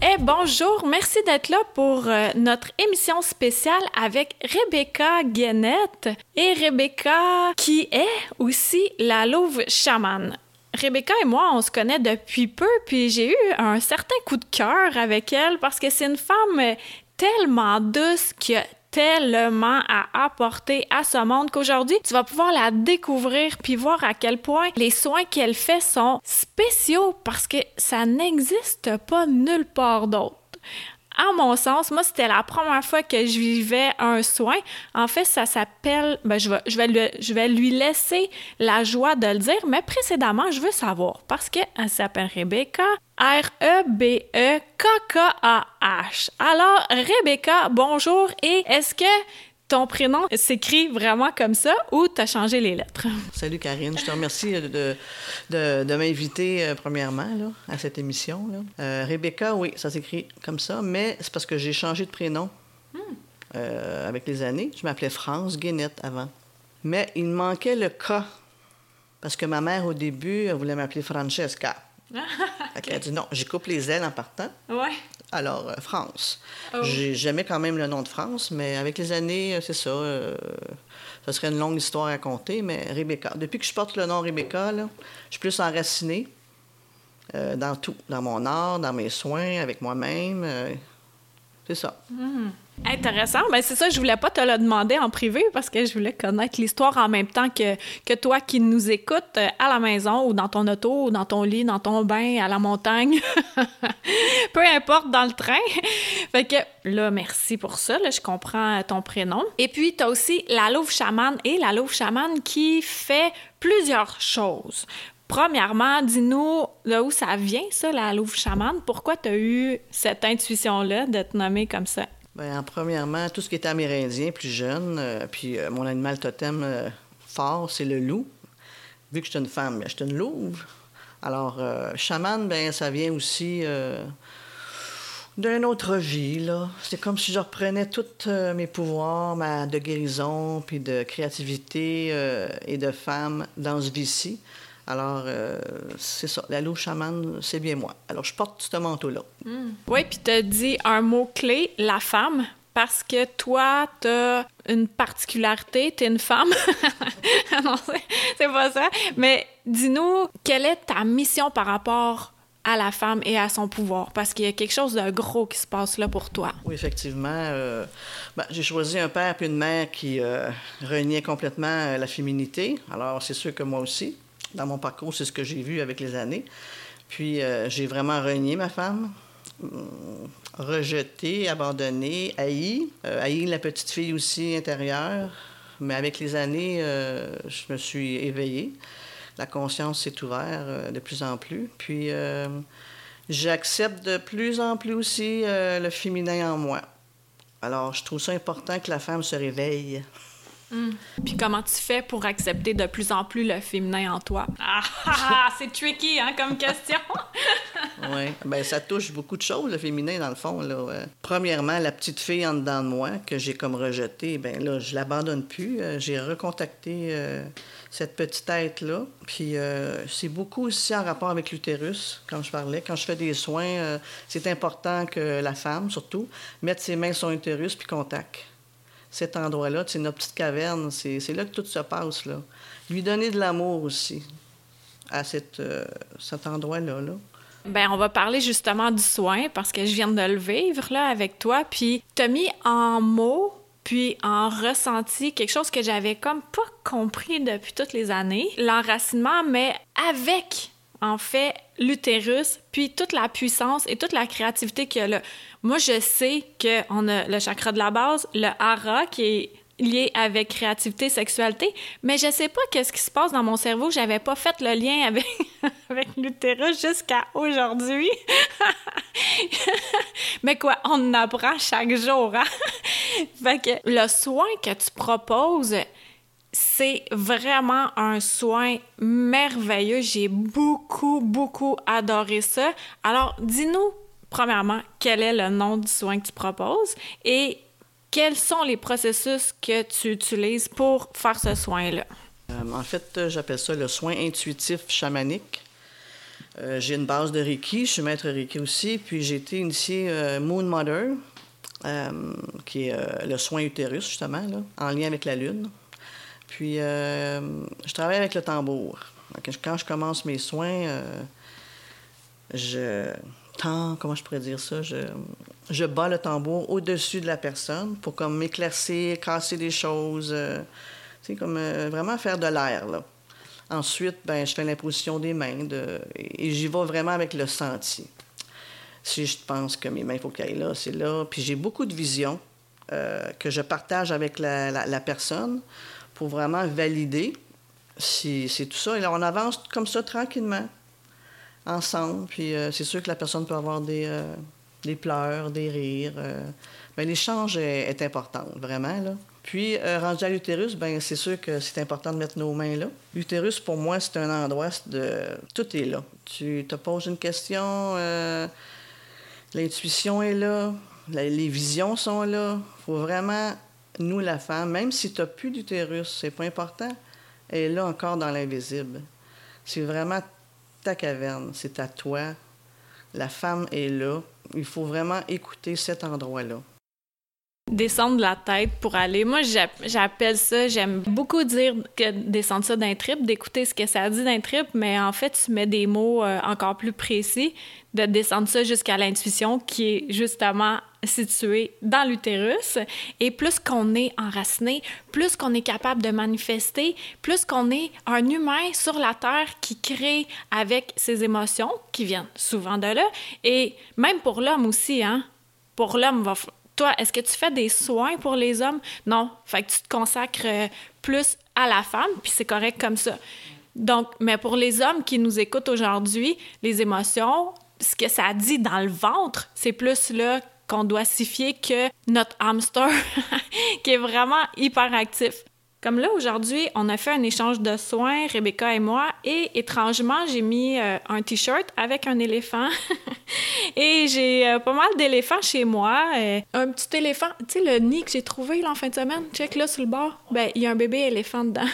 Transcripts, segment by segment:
Eh bonjour, merci d'être là pour euh, notre émission spéciale avec Rebecca Guénette et Rebecca qui est aussi la louve chamane. Rebecca et moi, on se connaît depuis peu, puis j'ai eu un certain coup de cœur avec elle parce que c'est une femme tellement douce qui tellement à apporter à ce monde qu'aujourd'hui, tu vas pouvoir la découvrir puis voir à quel point les soins qu'elle fait sont spéciaux parce que ça n'existe pas nulle part d'autre à mon sens, moi, c'était la première fois que je vivais un soin. En fait, ça s'appelle, ben, je, je, je vais lui laisser la joie de le dire, mais précédemment, je veux savoir parce qu'elle s'appelle Rebecca. R-E-B-E-K-K-A-H. Alors, Rebecca, bonjour et est-ce que ton prénom s'écrit vraiment comme ça ou tu as changé les lettres? Salut Karine, je te remercie de, de, m'inviter euh, premièrement là, à cette émission. Là. Euh, Rebecca, oui, ça s'écrit comme ça, mais c'est parce que j'ai changé de prénom hmm. euh, avec les années. Je m'appelais France Guénette avant. Mais il manquait le K parce que ma mère, au début, elle voulait m'appeler Francesca. Elle a dit non, j'y coupe les ailes en partant. Ouais. Alors, euh, France. Oh. J'aimais quand même le nom de France, mais avec les années, euh, c'est ça. Euh, ça serait une longue histoire à raconter, mais Rebecca. Depuis que je porte le nom Rebecca, je suis plus enracinée dans tout. Dans mon art, dans mes soins, avec moi-même. C'est ça. Hmm. Intéressant. Ben, c'est ça, je voulais pas te le demander en privé parce que je voulais connaître l'histoire en même temps que, que toi qui nous écoutes euh, à la maison ou dans ton auto ou dans ton lit, dans ton bain, à la montagne. Peu importe, dans le train. fait que là, merci pour ça. Là, je comprends ton prénom. Et puis, tu as aussi la louve chamane et la louve chamane qui fait plusieurs choses. Premièrement, dis-nous de où ça vient, ça, la louve chamane. Pourquoi tu as eu cette intuition-là de te nommer comme ça? Bien, premièrement, tout ce qui est amérindien, plus jeune, euh, puis euh, mon animal totem euh, fort, c'est le loup. Vu que je suis une femme, je suis une louve. Alors, chaman, ben ça vient aussi d'une autre vie, là. C'est comme si je reprenais tous mes pouvoirs ma, de guérison, puis de créativité et de femme dans ce vie-ci. Alors, euh, c'est ça. La louve chamane, c'est bien moi. Alors, je porte ce manteau-là. Hmm. Oui, puis tu as dit un mot-clé, la femme, parce que toi, tu as une particularité, tu es une femme. non, c'est pas ça. Mais dis-nous, quelle est ta mission par rapport à la femme et à son pouvoir? Parce qu'il y a quelque chose de gros qui se passe là pour toi. Oui, effectivement. Euh, ben, j'ai choisi un père et une mère qui euh, reniaient complètement la féminité. Alors, c'est sûr que moi aussi dans mon parcours, c'est ce que j'ai vu avec les années. Puis euh, j'ai vraiment renié ma femme, hum, rejeté, abandonné, haï, euh, haï la petite fille aussi intérieure. Mais avec les années, euh, je me suis éveillée. La conscience s'est ouverte de plus en plus. Puis j'accepte de plus en plus aussi le féminin en moi. Alors, je trouve ça important que la femme se réveille. Hmm. Puis comment tu fais pour accepter de plus en plus le féminin en toi? Ah, ah, ah c'est tricky, hein, comme question! oui, ben ça touche beaucoup de choses, le féminin, dans le fond. Là. premièrement, la petite fille en dedans de moi, que j'ai comme rejetée, ben là, je l'abandonne plus. Euh, j'ai recontacté euh, cette petite tête-là. Puis euh, c'est beaucoup aussi en rapport avec l'utérus, quand je parlais. Quand je fais des soins, c'est important que la femme, surtout, mette ses mains sur l'utérus puis contacte cet endroit-là, c'est notre petite caverne, c'est là que tout se passe. Là. Lui donner de l'amour aussi à cette, euh, cet endroit-là. Là. Ben, on va parler justement du soin parce que je viens de le vivre là, avec toi. Puis, tu as mis en mots, puis en ressenti quelque chose que j'avais comme pas compris depuis toutes les années l'enracinement, mais avec en fait l'utérus, puis toute la puissance et toute la créativité qu'il y a là. Moi, je sais qu'on a le chakra de la base, le hara, qui est lié avec créativité, sexualité, mais je sais pas qu'est-ce qui se passe dans mon cerveau. J'avais pas fait le lien avec, avec l'utérus jusqu'à aujourd'hui. mais quoi, on apprend chaque jour, hein? fait que le soin que tu proposes, c'est vraiment un soin merveilleux. J'ai beaucoup, beaucoup adoré ça. Alors, dis-nous, premièrement, quel est le nom du soin que tu proposes et quels sont les processus que tu utilises pour faire ce soin-là? Euh, en fait, j'appelle ça le soin intuitif chamanique. Euh, j'ai une base de Reiki, je suis maître Reiki aussi, puis j'ai été initié euh, Moon Mother, qui est le soin utérus, justement, en lien avec la Lune. Puis, je travaille avec le tambour. Quand je commence mes soins, je comment je pourrais dire ça, je, je bats le tambour au-dessus de la personne pour comme m'éclaircir, casser des choses, euh, tu sais, comme euh, vraiment faire de l'air, là. Ensuite, ben, je fais l'imposition des mains et j'y vais vraiment avec le senti. Si je pense que mes mains, il faut qu'elles aillent là, c'est là. Puis j'ai beaucoup de visions euh, que je partage avec la, personne pour vraiment valider si c'est tout ça. Et là, on avance comme ça tranquillement ensemble. Puis euh, c'est sûr que la personne peut avoir des, euh, pleurs, des rires. Euh. Ben, l'échange est, important, vraiment. Là. Puis, rendu à l'utérus, ben c'est sûr que c'est important de mettre nos mains là. L'utérus, pour moi, c'est un endroit de... Tout est là. Tu te poses une question, l'intuition est là, les visions sont là. Faut vraiment, nous, la femme, même si tu n'as plus d'utérus, c'est pas important, elle est là encore dans l'invisible. C'est vraiment ta caverne, c'est à toi. La femme est là. Il faut vraiment écouter cet endroit-là. Descendre la tête pour aller. Moi, j'appelle ça, j'aime beaucoup dire que descendre ça d'un trip, d'écouter ce que ça dit d'un trip, mais en fait, tu mets des mots euh, encore plus précis, de descendre ça jusqu'à l'intuition qui est justement situé dans l'utérus. Et plus qu'on est enraciné, plus qu'on est capable de manifester, plus qu'on est un humain sur la Terre qui crée avec ses émotions, qui viennent souvent de là. Et même pour l'homme aussi, hein? Pour l'homme, toi, est-ce que tu fais des soins pour les hommes? Non. Fait que tu te consacres euh, plus à la femme, puis c'est correct comme ça. Donc, mais pour les hommes qui nous écoutent aujourd'hui, les émotions, ce que ça dit dans le ventre, c'est plus là qu'on doit signifier que notre hamster, qui est vraiment hyper actif. Comme là, aujourd'hui, on a fait un échange de soins, Rebecca et moi, et étrangement, j'ai mis euh, un T-shirt avec un éléphant. et j'ai euh, pas mal d'éléphants chez moi. Euh, un petit éléphant, tu sais, le nid que j'ai trouvé là, fin de semaine, check là sur le bord, ben, il y a un bébé éléphant dedans.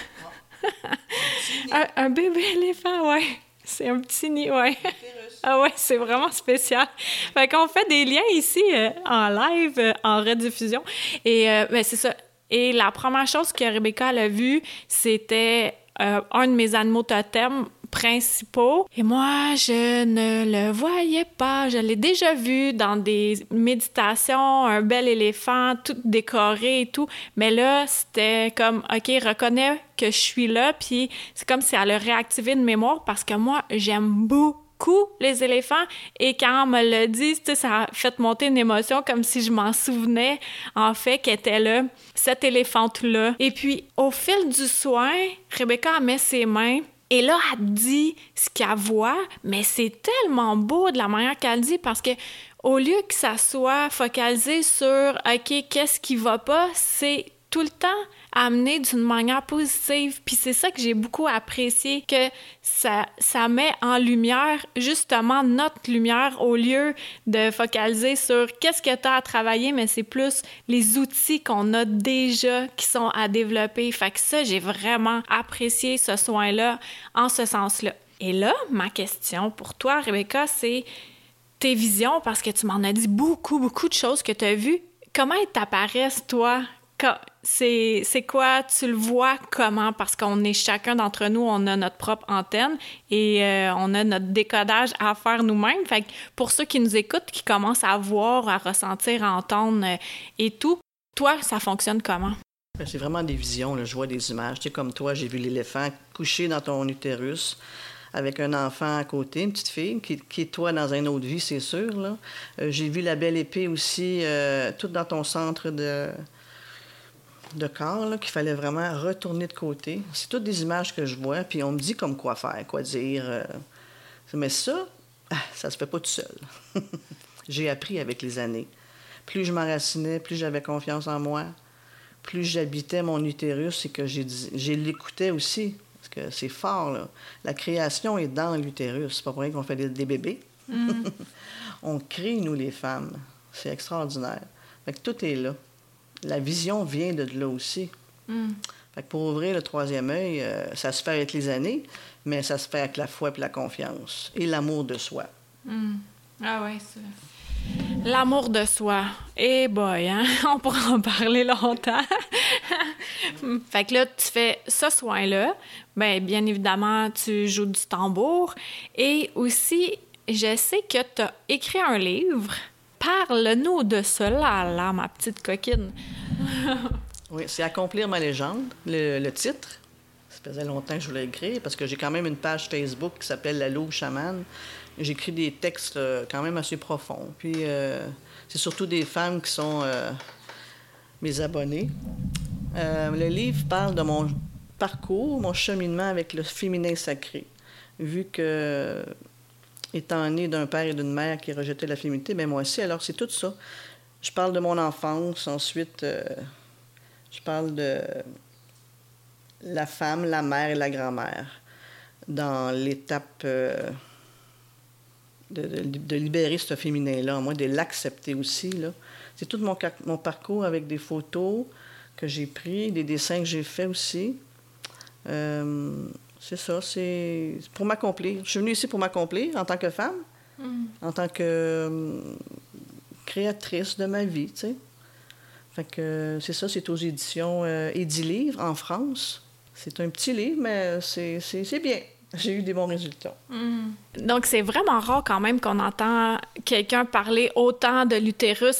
un, un, bébé éléphant, ouais. C'est un petit nid, ouais. Ah ouais, c'est vraiment spécial. Fait qu'on fait des liens ici euh, en live, euh, en rediffusion. Et euh, ben, c'est ça. Et la première chose que Rebecca a vue, c'était un de mes animaux totems principaux. Et moi, je ne le voyais pas. Je l'ai déjà vu dans des méditations, un bel éléphant, tout décoré et tout. Mais là, c'était comme, OK, reconnais que je suis là. Puis c'est comme si elle a réactivé une mémoire parce que moi, j'aime beaucoup les éléphants et quand on me l'a dit, ça a fait monter une émotion comme si je m'en souvenais en fait qu'était là, cette éléphante-là. Et puis au fil du soin, Rebecca met ses mains et là, elle dit ce qu'elle voit, mais c'est tellement beau de la manière qu'elle dit parce que au lieu que ça soit focalisé sur OK, qu'est-ce qui va pas, c'est tout le temps amené d'une manière positive. Puis c'est ça que j'ai beaucoup apprécié, que ça, ça met en lumière justement notre lumière au lieu de focaliser sur qu'est-ce que tu as à travailler, mais c'est plus les outils qu'on a déjà qui sont à développer. Fait que ça, j'ai vraiment apprécié ce soin-là en ce sens-là. Et là, ma question pour toi, Rebecca, c'est tes visions, parce que tu m'en as dit beaucoup, beaucoup de choses que tu as vues. Comment elles t'apparaissent, toi, c'est quoi, tu le vois comment? Parce qu'on est chacun d'entre nous, on a notre propre antenne et euh, on a notre décodage à faire nous-mêmes. Fait pour ceux qui nous écoutent, qui commencent à voir, à ressentir, à entendre euh, et tout, toi, ça fonctionne comment? Ben, c'est vraiment des visions, je vois des images. Tu sais, comme toi, j'ai vu l'éléphant couché dans ton utérus avec un enfant à côté, une petite fille, qui, est toi dans une autre vie, c'est sûr. Là. Euh, j'ai vu la belle épée aussi, toute dans ton centre de, de corps qu'il fallait vraiment retourner de côté. C'est toutes des images que je vois, puis on me dit comme quoi faire, quoi dire. Euh. Mais ça, ah, ça se fait pas tout seul. J'ai appris avec les années. Plus je m'enracinais, plus j'avais confiance en moi, plus j'habitais mon utérus et que j'ai l'écoutais aussi. Parce que c'est fort, là. La création est dans l'utérus. C'est pas pour rien qu'on fait des, bébés. Mm. on crée, nous, les femmes. C'est extraordinaire. Fait que tout est là. La vision vient de là aussi. Mm. Fait que pour ouvrir le troisième œil, euh, ça se fait avec les années, mais ça se fait avec la foi et la confiance et l'amour de soi. Mm. Ah ouais, c'est... L'amour de soi. Eh boy, hein? On pourra en parler longtemps. fait que là, tu fais ce soin-là. Bien, bien évidemment, tu joues du tambour. Et aussi, je sais que tu as écrit un livre. Parle-nous de cela, là, ma petite coquine. oui, c'est Accomplir ma légende, le, titre. Ça faisait longtemps que je voulais écrire parce que j'ai quand même une page Facebook qui s'appelle La Louve Chamane. J'écris des textes euh, quand même assez profonds. Puis euh, c'est surtout des femmes qui sont euh, mes abonnés. le livre parle de mon parcours, mon cheminement avec le féminin sacré. Vu que, étant né d'un père et d'une mère qui rejetaient la féminité, bien moi aussi, alors c'est tout ça. Je parle de mon enfance, ensuite je parle de la femme, la mère et la grand-mère dans l'étape de, libérer ce féminin-là, moi, de l'accepter aussi. Là. C'est tout mon, parcours avec des photos que j'ai pris, des dessins que j'ai faits aussi. Euh, c'est ça, c'est pour m'accomplir. Je suis venue ici pour m'accomplir en tant que femme, mm. en tant que euh, créatrice de ma vie, tu sais. Fait que c'est ça, c'est aux éditions euh, Livre en France. C'est un petit livre, mais c'est bien j'ai eu des bons résultats. Hmm. Donc, c'est vraiment rare quand même qu'on entend quelqu'un parler autant de l'utérus.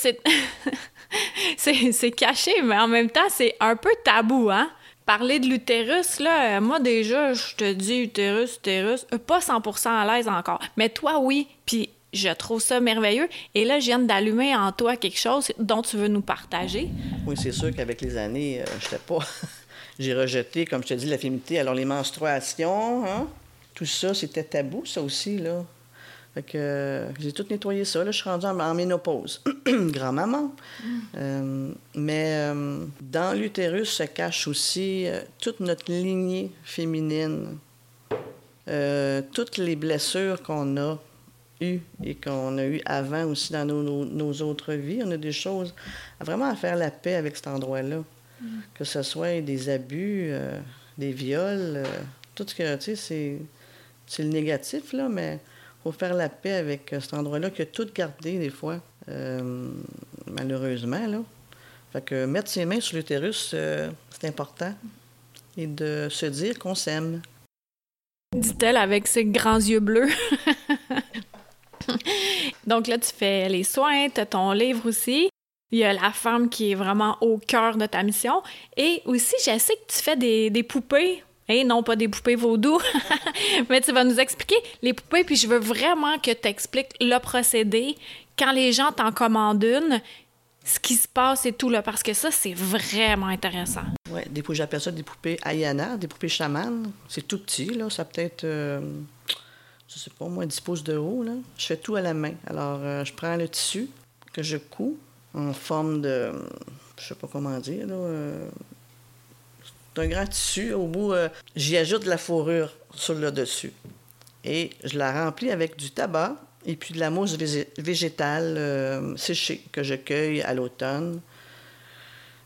C'est... caché, mais en même temps, c'est un peu tabou, hein? Parler de l'utérus, là, moi déjà, je te dis utérus, utérus, euh, pas 100% à l'aise encore. Mais toi, oui. Puis je trouve ça merveilleux. Et là, je viens d'allumer en toi quelque chose dont tu veux nous partager. Oui, c'est sûr qu'avec les années, euh, pas. J'ai rejeté, comme je te dis, la féminité. Alors, les menstruations, hein? tout ça, c'était tabou, ça aussi, là. Fait que euh, j'ai tout nettoyé ça. Là, je suis rendue en, ménopause. Grand-maman. Mm. Euh, mais euh, dans l'utérus se cache aussi toute notre lignée féminine. toutes les blessures qu'on a eues et qu'on a eues avant aussi dans nos, autres vies. On a des choses à vraiment à faire la paix avec cet endroit-là. Mm. Que ce soit des abus, des viols, tout ce que, tu sais, c'est le négatif, là, mais faut faire la paix avec euh, cet endroit-là qui a tout gardé des fois, euh, malheureusement. Là. Fait que mettre ses mains sur l'utérus, euh, c'est important. Et de se dire qu'on s'aime. Dit-elle avec ses grands yeux bleus. Donc là, tu fais les soins, tu as ton livre aussi. Il y a la femme qui est vraiment au cœur de ta mission. Et aussi, je sais que tu fais des, des poupées et non, pas des poupées vaudou. Mais tu vas nous expliquer les poupées, puis je veux vraiment que tu expliques le procédé. Quand les gens t'en commandent une, ce qui se passe et tout, là, parce que ça, c'est vraiment intéressant. Oui, j'appelle ça des poupées Ayana, des poupées chamanes. C'est tout petit, là. Ça peut-être, euh, je sais pas, moins 10 pouces de haut, là. Je fais tout à la main. Alors, euh, je prends le tissu que je couds en forme de, je sais pas comment dire, là, euh, un grand tissu. Au bout, euh, j'y ajoute de la fourrure sur le dessus. Et je la remplis avec du tabac et puis de la mousse végétale euh, séchée que je cueille à l'automne.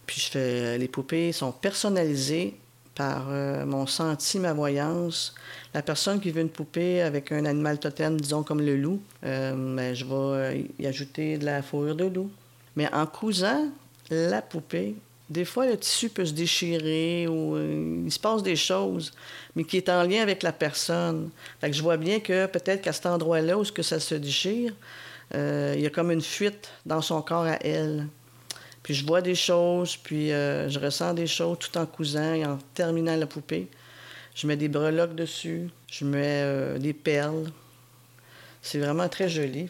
Puis je fais, les poupées sont personnalisées par euh, mon senti, ma voyance. La personne qui veut une poupée avec un animal totem, disons comme le loup, ben, je vais y ajouter de la fourrure de loup. Mais en cousant la poupée, des fois, le tissu peut se déchirer ou euh, il se passe des choses, mais qui est en lien avec la personne. Je vois bien que peut-être qu'à cet endroit-là où ça se déchire, euh, il y a comme une fuite dans son corps à elle. Puis je vois des choses, puis euh, je ressens des choses tout en cousant et en terminant la poupée. Je mets des breloques dessus, je mets des perles. C'est vraiment très joli.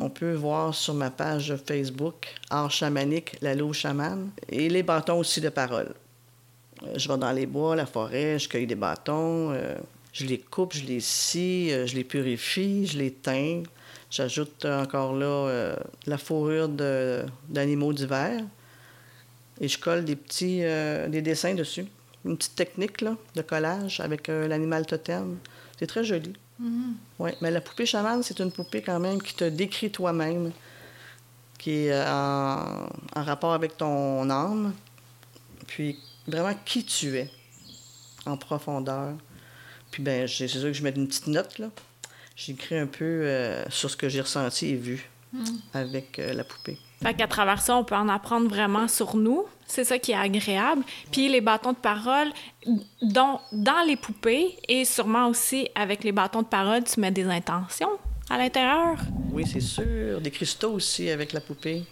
On peut voir sur ma page Facebook Art chamanique, la loup chamane, et les bâtons aussi de parole. Euh, je vais dans les bois, la forêt, je cueille des bâtons, euh, je les coupe, je les scie, euh, je les purifie, je les teins. J'ajoute encore là la fourrure d'animaux d'hiver et je colle des petits des dessins dessus. Une petite technique de collage avec l'animal totem. C'est très joli. Mm-hmm. Oui, mais la poupée chamane, c'est une poupée quand même qui te décrit toi-même, qui est en, en rapport avec ton âme, puis vraiment qui tu es en profondeur. Puis ben, c'est sûr que je mets une petite note là. J'écris un peu euh, sur ce que j'ai ressenti et vu hmm. avec euh, la poupée. Fait qu'à travers ça, on peut en apprendre vraiment sur nous. C'est ça qui est agréable. Puis les bâtons de parole, dont, dans les poupées et sûrement aussi avec les bâtons de parole, tu mets des intentions à l'intérieur. Oui, c'est sûr. Des cristaux aussi avec la poupée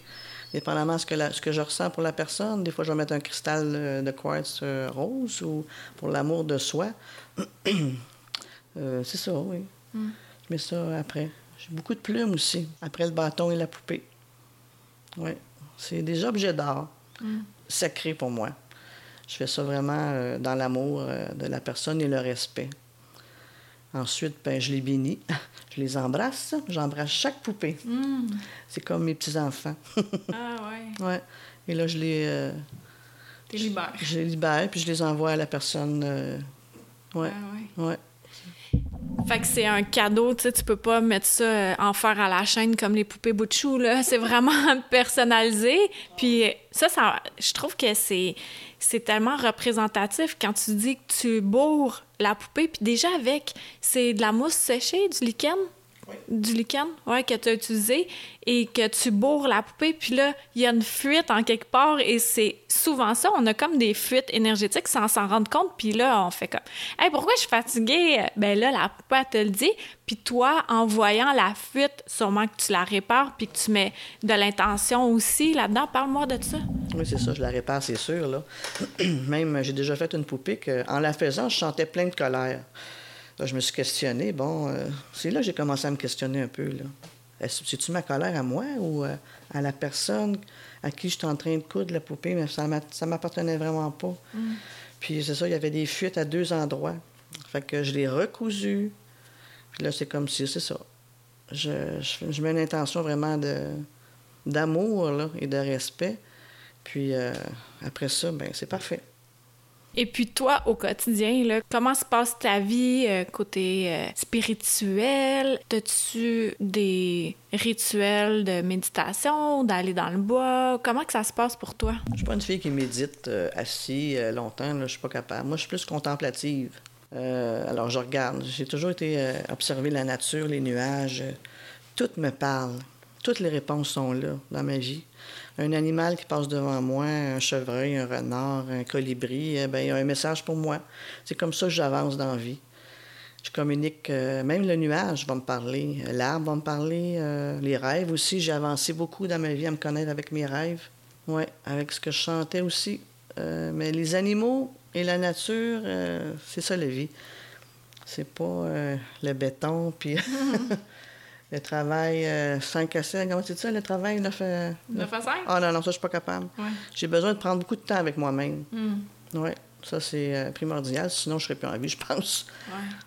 dépendamment de ce que, ce que je ressens pour la personne. Des fois, je vais mettre un cristal euh, de quartz euh, rose ou pour l'amour de soi. Euh, c'est ça, oui. Mm. Je mets ça après. J'ai beaucoup de plumes aussi, après le bâton et la poupée. Oui. C'est des objets d'art mm. sacrés pour moi. Je fais ça vraiment dans l'amour de la personne et le respect. Ensuite, ben, je les bénis. Je les embrasse. J'embrasse chaque poupée. Hmm. C'est comme mes petits-enfants. ah ouais. Ouais. Et là, je les... Euh. Je, les libère, puis je les envoie à la personne. Euh, ouais. Ah ouais. ouais. Fait que c'est un cadeau, tu sais, tu peux pas mettre ça euh, en fer à la chaîne comme les poupées bout là. C'est vraiment personnalisé. Puis ça, ça, je trouve que c'est, c'est tellement représentatif quand tu dis que tu bourres la poupée, puis déjà avec, c'est de la mousse séchée, du lichen? Du lichen, ouais, que tu as utilisé et que tu bourres la poupée, puis là, il y a une fuite en quelque part et c'est souvent ça. On a comme des fuites énergétiques sans s'en rendre compte, puis là, on fait comme Hey, pourquoi je suis fatiguée? Ben là, la poupée, elle te le dit. Puis toi, en voyant la fuite, sûrement que tu la répares, puis que tu mets de l'intention aussi là-dedans. Parle-moi de ça. Oui, c'est ça, je la répare, c'est sûr. Là. Même, j'ai déjà fait une poupée qu'en la faisant, je sentais plein de colère je me suis questionné. Bon, euh, c'est là que j'ai commencé à me questionner un peu. Là. C'est-tu ma colère à moi ou euh, à la personne à qui je suis en train de coudre la poupée? Mais ça ne m'appartenait vraiment pas. Mm. Puis c'est ça, il y avait des fuites à deux endroits. Fait que je l'ai recousu. Puis là, c'est comme si, c'est ça. Je, je, mets une intention vraiment de, d'amour et de respect. Puis euh, après ça, ben c'est parfait. Et puis toi, au quotidien, comment se passe ta vie euh, côté euh, spirituel? As-tu des rituels de méditation, d'aller dans le bois? Comment que ça se passe pour toi? Je suis pas une fille qui médite euh, assis longtemps, je suis pas capable. Moi, je suis plus contemplative. alors, je regarde. J'ai toujours été observer la nature, les nuages. tout me parle. Toutes les réponses sont là dans ma vie un animal qui passe devant moi, un chevreuil, un renard, un colibri, eh ben, il y a un message pour moi. C'est comme ça que j'avance dans la vie. Je communique, euh, même le nuage va me parler, l'arbre va me parler, euh, les rêves aussi. J'ai avancé beaucoup dans ma vie à me connaître avec mes rêves. Oui, avec ce que je chantais aussi. Euh, mais les animaux et la nature, c'est ça la vie. C'est pas le béton, puis Le travail 5 euh, à 7, comment c'est ça, le travail 9 à... 9 à 5? Ah non, non, ça, je suis pas capable. J'ai besoin de prendre beaucoup de temps avec moi-même. Hmm. Oui, ça, c'est euh, primordial. Sinon, je serais plus en vie, je pense.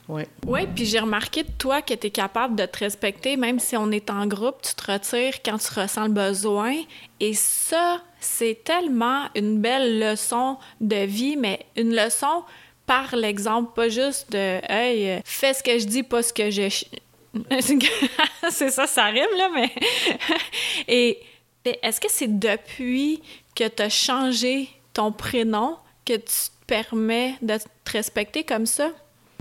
Oui. Oui, puis j'ai remarqué de toi que tu es capable de te respecter, même si on est en groupe, tu te retires quand tu ressens le besoin. Et ça, c'est tellement une belle leçon de vie, mais une leçon par l'exemple, pas juste de Hey, euh, fais ce que je dis, pas ce que je c'est ça, ça rime, là, mais. Et est-ce que c'est depuis que tu as changé ton prénom que tu te permets de te respecter comme ça?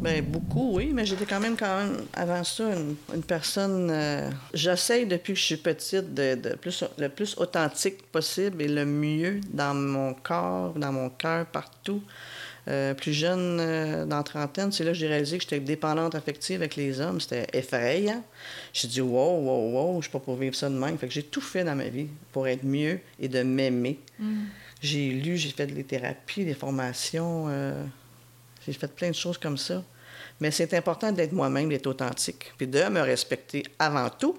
Bien, beaucoup, oui, mais j'étais quand même, quand même, avant ça, une, personne. Euh, j'essaie depuis que je suis petite de, plus, le plus authentique possible et le mieux dans mon corps, dans mon cœur, partout. Euh, plus jeune, euh, dans la trentaine, c'est là que j'ai réalisé que j'étais dépendante affective avec les hommes. C'était effrayant. J'ai dit, wow, wow, wow, je suis pas pour vivre ça de même. Fait que j'ai tout fait dans ma vie pour être mieux et de m'aimer. Mm. J'ai lu, j'ai fait des thérapies, des formations. Euh, j'ai fait plein de choses comme ça. Mais c'est important d'être moi-même, d'être authentique, puis de me respecter avant tout.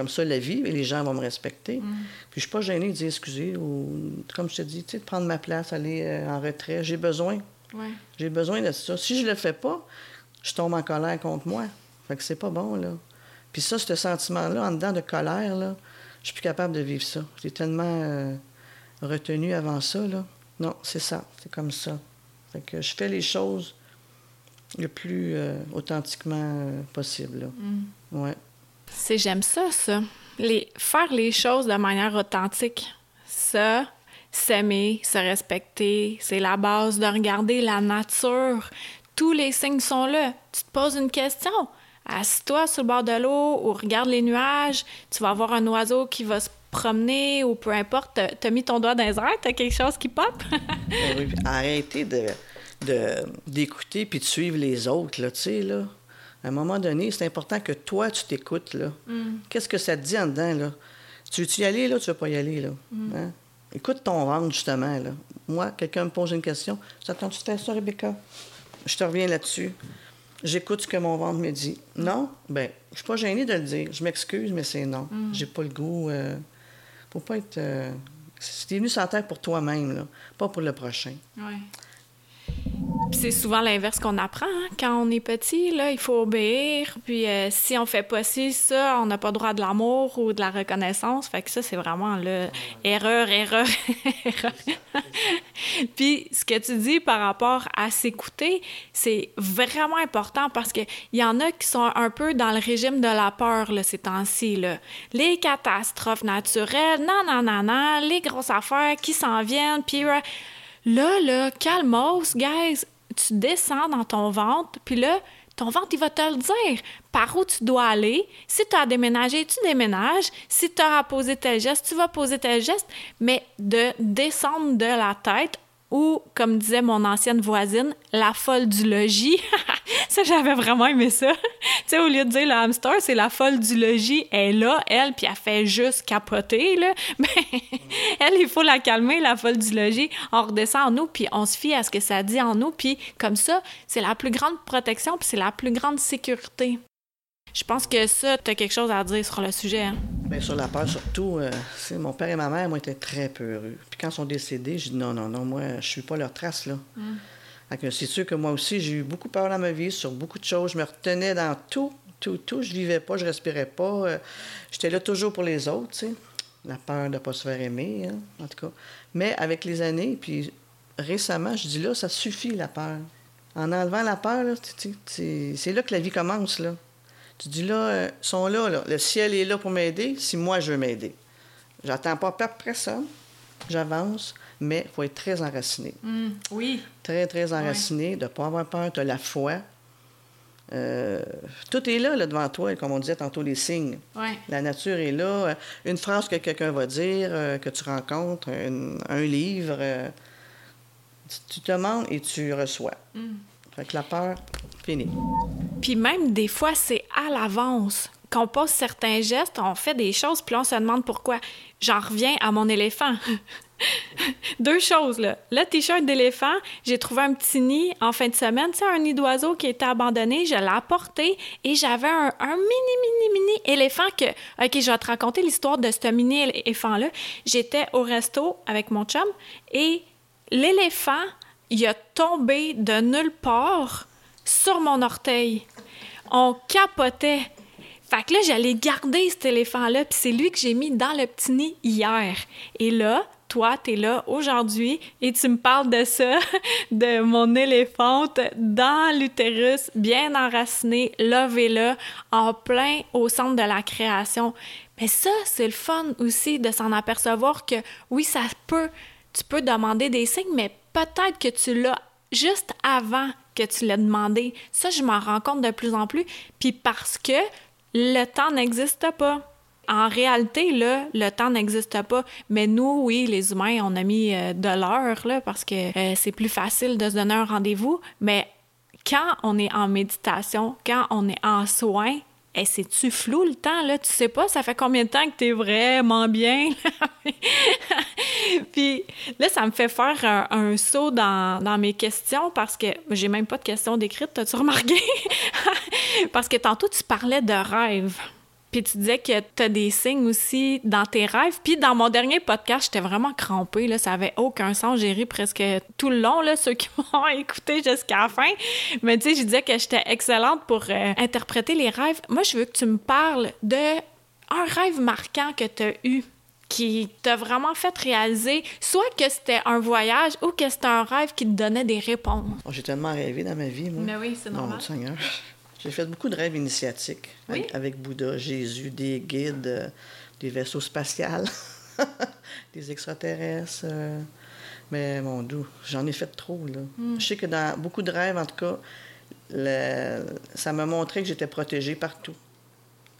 Comme ça, la vie, et les gens vont me respecter. Puis je suis pas gênée de dire excusez ou, comme je te dis, tu sais, de prendre ma place, aller euh, en retrait. J'ai besoin. Ouais. J'ai besoin de ça. Si je le fais pas, je tombe en colère contre moi. Fait que c'est pas bon, là. Puis ça, ce sentiment-là, en dedans de colère, là, je suis plus capable de vivre ça. J'ai tellement euh, retenu avant ça, là. Non, c'est ça. C'est comme ça. Fait que je fais les choses le plus euh, authentiquement possible, là. Ouais. C'est j'aime ça, ça. Les, faire les choses de manière authentique. Ça, s'aimer, se respecter, c'est la base de regarder la nature. Tous les signes sont là. Tu te poses une question. Assis-toi sur le bord de l'eau ou regarde les nuages. Tu vas voir un oiseau qui va se promener ou peu importe. T'as- mis ton doigt dans les airs, t'as quelque chose qui pop? Arrêtez de- d'écouter puis de suivre les autres, là, tu sais, là. À un moment donné, c'est important que toi, tu t'écoutes, là. Qu'est-ce que ça te dit en dedans, là? Tu veux-tu y aller, là, tu veux pas y aller, là? Hein? Écoute ton ventre, justement, là. Moi, quelqu'un me pose une question. T'attends-tu de faire ça, Rebecca? Je te reviens là-dessus. J'écoute ce que mon ventre me dit. Non? Ben, je suis pas gênée de le dire. Je m'excuse, mais c'est non. J'ai pas le goût... euh, faut pas être... Euh... T'es venu sur la terre pour toi-même, là. Pas pour le prochain. Ouais. C'est souvent l'inverse qu'on apprend hein. quand on est petit. Là, il faut obéir. Puis euh, si on fait pas ci, ça, on n'a pas droit de l'amour ou de la reconnaissance. Fait que ça, c'est vraiment là, erreur, erreur, erreur. Puis ce que tu dis par rapport à s'écouter, c'est vraiment important parce que il y en a qui sont un peu dans le régime de la peur là, ces temps-ci. Les catastrophes naturelles, non, non, non, non, les grosses affaires qui s'en viennent. Puis Là, là, calmos, guys. Tu descends dans ton ventre, puis là, ton ventre, il va te le dire par où tu dois aller. Si tu as déménagé, tu déménages. Si tu as à poser tel geste, tu vas poser tel geste. Mais de descendre de la tête ou, comme disait mon ancienne voisine, la folle du logis. ça, j'avais vraiment aimé ça. tu sais, au lieu de dire le hamster, c'est la folle du logis. Elle est là, elle, puis elle fait juste capoter, là. Mais elle, il faut la calmer, la folle du logis. On redescend en nous, puis on se fie à ce que ça dit en nous. Puis comme ça, c'est la plus grande protection, puis c'est la plus grande sécurité. Je pense que ça, tu as quelque chose à dire sur le sujet. Hein? Bien, sur la peur, surtout, euh, c'est mon père et ma mère, moi, étaient très peureux. Puis quand ils sont décédés, j'ai dit non, non, non, moi, je suis pas leur trace, là. Fait que c'est sûr que moi aussi, j'ai eu beaucoup peur dans ma vie sur beaucoup de choses. Je me retenais dans tout, tout, tout. Je vivais pas, je respirais pas. Euh, J'étais là toujours pour les autres, tu sais. La peur de ne pas se faire aimer, hein, en tout cas. Mais avec les années, puis récemment, je dis là, ça suffit, la peur. En enlevant la peur, c'est là que la vie commence, là. Tu dis là, euh, ils sont là, là. Le ciel est là pour m'aider si moi je veux m'aider. J'attends pas personne. J'avance, mais il faut être très enraciné. oui. Très, très enraciné, de ne pas avoir peur, de la foi. Euh, tout est là, là, devant toi, comme on disait tantôt, les signes. Ouais. La nature est là. Euh, Une phrase que quelqu'un va dire, euh, que tu rencontres, un, un livre, euh, tu- tu demandes et tu reçois. Fait la peur, fini. Puis même des fois, c'est à l'avance. Qu'on pose certains gestes, on fait des choses, puis on se demande pourquoi. J'en reviens à mon éléphant. Deux choses, là. Le t-shirt d'éléphant, j'ai trouvé un petit nid en fin de semaine. C'est un nid d'oiseau qui était abandonné. Je l'ai apporté et j'avais un, un mini, mini, mini éléphant que... OK, je vais te raconter l'histoire de ce mini éléphant-là. J'étais au resto avec mon chum et l'éléphant, il a tombé de nulle part sur mon orteil. On capotait. Fait que là, j'allais garder cet éléphant-là, puis c'est lui que j'ai mis dans le petit nid hier. Et là, toi, t'es là aujourd'hui et tu me parles de ça, de mon éléphante dans l'utérus, bien enraciné, levé là, en plein au centre de la création. Mais ça, c'est le fun aussi de s'en apercevoir que oui, ça peut, tu peux demander des signes, mais peut-être que tu l'as juste avant que tu l'aies demandé. Ça, je m'en rends compte de plus en plus. Puis parce que le temps n'existe pas. En réalité, là, le temps n'existe pas. Mais nous, oui, les humains, on a mis euh, de l'heure, parce que euh, c'est plus facile de se donner un rendez-vous. Mais quand on est en méditation, quand on est en soins, eh, c'est-tu flou le temps, là? Tu sais pas, ça fait combien de temps que t'es vraiment bien? Puis là, ça me fait faire un, saut dans, mes questions parce que j'ai même pas de questions décrites, t'as-tu remarqué? parce que tantôt, tu parlais de rêve. Puis tu disais que tu as des signes aussi dans tes rêves. Puis dans mon dernier podcast, j'étais vraiment crampée. Là, ça avait aucun sens. J'ai ri presque tout le long, là, ceux qui m'ont écouté jusqu'à la fin. Mais tu sais, je disais que j'étais excellente pour euh, interpréter les rêves. Moi, je veux que tu me parles de un rêve marquant que tu as eu qui t'a vraiment fait réaliser soit que c'était un voyage ou que c'était un rêve qui te donnait des réponses. Oh, J'ai tellement rêvé dans ma vie, moi. Mais oui, c'est normal. mon Seigneur. J'ai fait beaucoup de rêves initiatiques Oui? avec, Bouddha, Jésus, des guides, euh, des vaisseaux spatials, des extraterrestres. euh, mais mon doux, j'en ai fait trop. Là. Hmm. Je sais que dans beaucoup de rêves, en tout cas, le- ça m'a montré que j'étais protégée partout.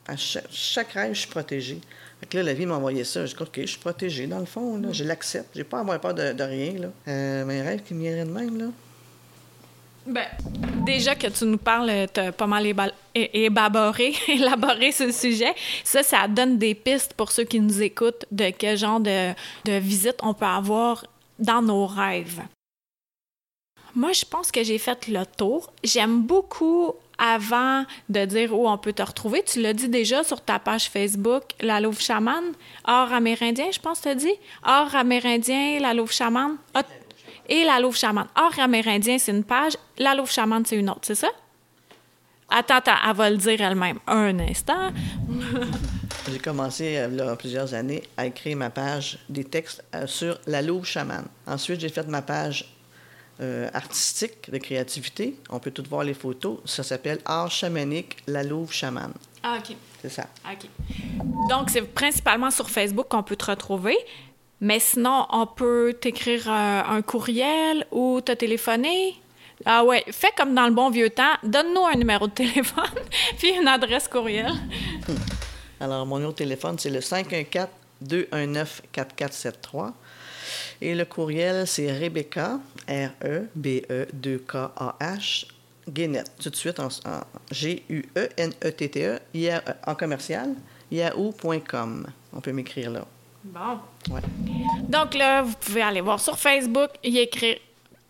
À chaque, chaque rêve, je suis protégée. Fait que là, la vie m'a envoyé ça. Je dis, OK, je suis protégée, dans le fond. Là. Je l'accepte. J'ai pas à avoir peur de, de rien. Là. Euh, mes rêves qui me viendraient de même, là. Ben, déjà que tu nous parles, t'as pas mal éba- é- élaboré, élaboré ce sujet. Ça, ça donne des pistes pour ceux qui nous écoutent de quel genre de, de visite on peut avoir dans nos rêves. Moi, je pense que j'ai fait le tour. J'aime beaucoup, avant de dire où on peut te retrouver, tu l'as dit déjà sur ta page Facebook, La Louve Chaman, Or amérindien, je pense tu as dit. Or amérindien, La Louve Chaman. Ah, et La Louve Chaman. Or amérindien, c'est une page. La Louve Chaman, c'est une autre, c'est ça? Attends, attends, elle va le dire elle-même. Un instant. J'ai commencé, euh, là, plusieurs années, à écrire ma page des textes euh, sur la louve chamane. Ensuite, j'ai fait ma page euh, artistique de créativité. On peut tout voir les photos. Ça s'appelle Art chamanique, la louve chamane. Ah, OK. C'est ça. OK. Donc, c'est principalement sur Facebook qu'on peut te retrouver. Mais sinon, on peut t'écrire euh, un courriel ou te téléphoner. Ah ouais, fais comme dans le bon vieux temps. Donne-nous un numéro de téléphone puis une adresse courriel. Alors, mon numéro de téléphone, c'est le 514-219-4473. Et le courriel, c'est Rebecca, E R-E-B-E-2-K-A-H, Guénette, tout de suite en, en G-U-E-N-E-T-T-E, IA- euh, en commercial, yahoo.com. On peut m'écrire là. Bon. Ouais. Donc là, vous pouvez aller voir sur Facebook, y écrire,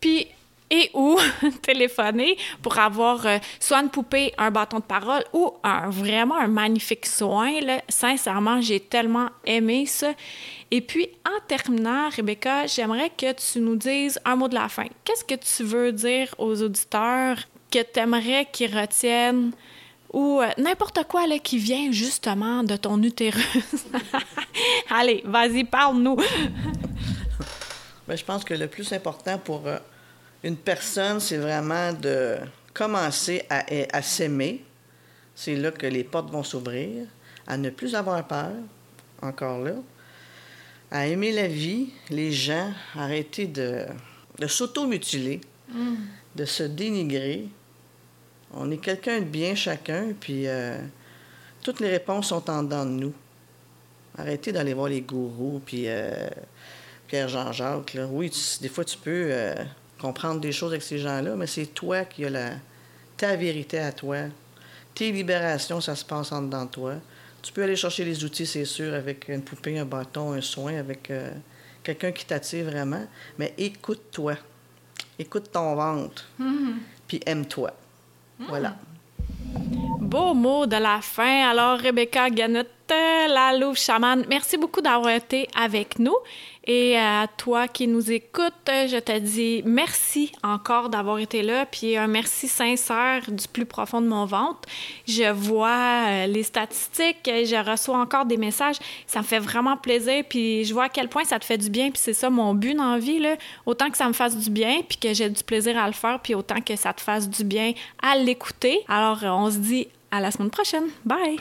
puis et ou téléphoner pour avoir euh, soit une poupée, un bâton de parole ou un, vraiment un magnifique soin. Là. Sincèrement, j'ai tellement aimé ça. Et puis, en terminant, Rebecca, j'aimerais que tu nous dises un mot de la fin. Qu'est-ce que tu veux dire aux auditeurs que tu aimerais qu'ils retiennent ou euh, n'importe quoi là, qui vient justement de ton utérus? Allez, vas-y, parle-nous. Ben, je pense que le plus important pour euh, une personne, c'est vraiment de commencer à, à s'aimer. C'est là que les portes vont s'ouvrir, à ne plus avoir peur, encore là, à aimer la vie, les gens, arrêter de, de s'auto-mutiler, de se dénigrer. On est quelqu'un de bien chacun, puis euh, toutes les réponses sont en dedans de nous. Arrêtez d'aller voir les gourous, puis euh, Pierre-Jean-Jacques. Oui, tu- des fois, tu peux euh, comprendre des choses avec ces gens-là, mais c'est toi qui as la, ta vérité à toi. Tes libérations, ça se passe en dedans de toi. Tu peux aller chercher les outils, c'est sûr, avec une poupée, un bâton, un soin, avec euh, quelqu'un qui t'attire vraiment. Mais écoute-toi. Écoute ton ventre. Puis aime-toi. Voilà. Beau mot de la fin. Alors, Rebecca Gannett, la louve chamane, merci beaucoup d'avoir été avec nous. Et à toi qui nous écoutes, je te dis merci encore d'avoir été là, puis un merci sincère du plus profond de mon ventre. Je vois euh, les statistiques, je reçois encore des messages, ça me fait vraiment plaisir, puis je vois à quel point ça te fait du bien, puis c'est ça mon but dans vie, là. autant que ça me fasse du bien, puis que j'ai du plaisir à le faire, puis autant que ça te fasse du bien à l'écouter. Alors, euh, on se dit à la semaine prochaine. Bye!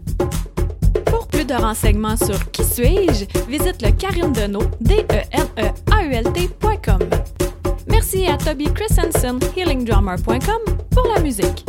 Pour plus de renseignements sur Qui suis-je, visite le Karine Deneau, d e n e a u l t.com. Merci à Toby Christensen, healingdrummer.com pour la musique.